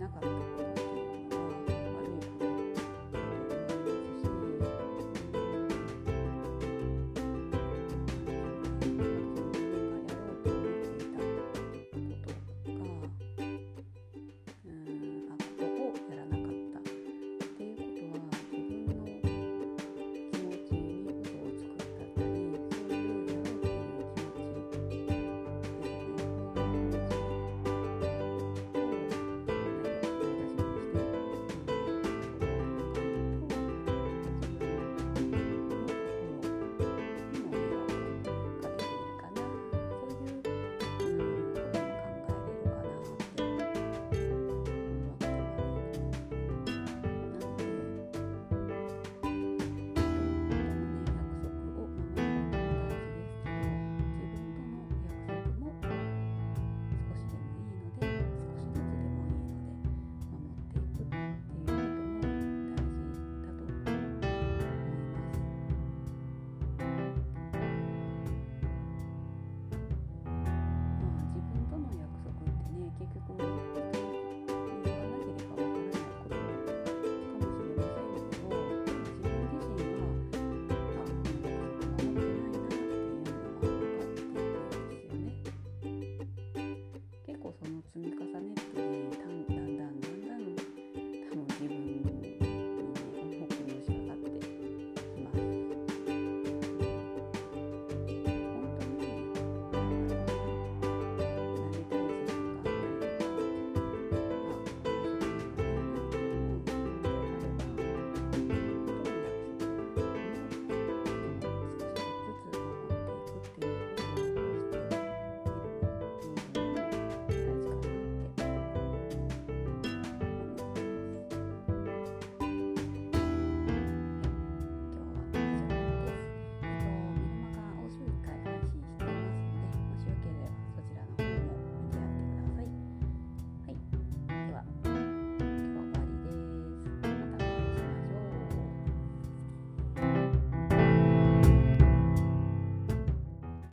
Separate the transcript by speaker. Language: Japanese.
Speaker 1: なかった。